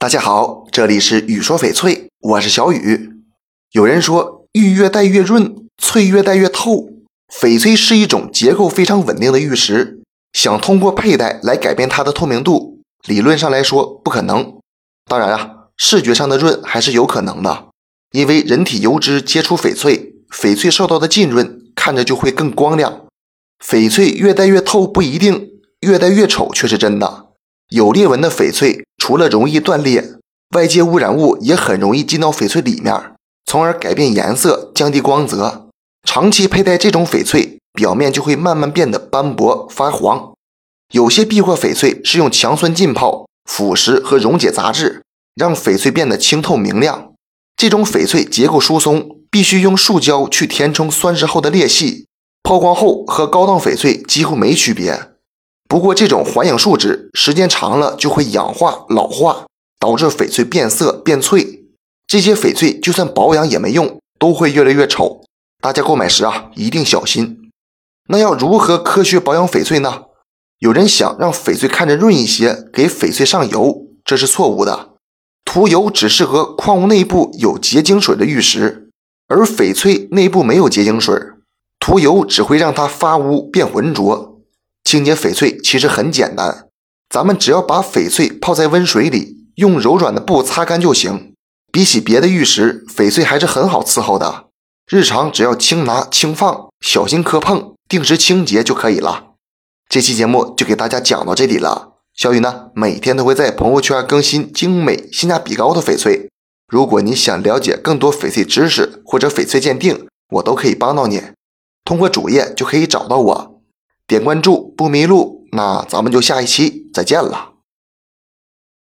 大家好，这里是雨说翡翠，我是小雨。有人说玉越戴越润，翠越戴越透。翡翠是一种结构非常稳定的玉石，想通过佩戴来改变它的透明度，理论上来说不可能。当然啊，视觉上的润还是有可能的，因为人体油脂接触翡翠，翡翠受到的浸润，看着就会更光亮。翡翠越戴越透不一定，越戴越丑却是真的。有裂纹的翡翠。除了容易断裂，外界污染物也很容易进到翡翠里面，从而改变颜色、降低光泽。长期佩戴这种翡翠，表面就会慢慢变得斑驳发黄。有些避货翡翠是用强酸浸泡、腐蚀和溶解杂质，让翡翠变得清透明亮。这种翡翠结构疏松，必须用树胶去填充酸蚀后的裂隙，抛光后和高档翡翠几乎没区别。不过，这种环氧树脂时间长了就会氧化老化，导致翡翠变色变脆。这些翡翠就算保养也没用，都会越来越丑。大家购买时啊，一定小心。那要如何科学保养翡翠呢？有人想让翡翠看着润一些，给翡翠上油，这是错误的。涂油只适合矿物内部有结晶水的玉石，而翡翠内部没有结晶水，涂油只会让它发污变浑浊。清洁翡翠其实很简单，咱们只要把翡翠泡在温水里，用柔软的布擦干就行。比起别的玉石，翡翠还是很好伺候的。日常只要轻拿轻放，小心磕碰，定时清洁就可以了。这期节目就给大家讲到这里了。小雨呢，每天都会在朋友圈更新精美、性价比高的翡翠。如果你想了解更多翡翠知识或者翡翠鉴定，我都可以帮到你。通过主页就可以找到我。点关注不迷路，那咱们就下一期再见了。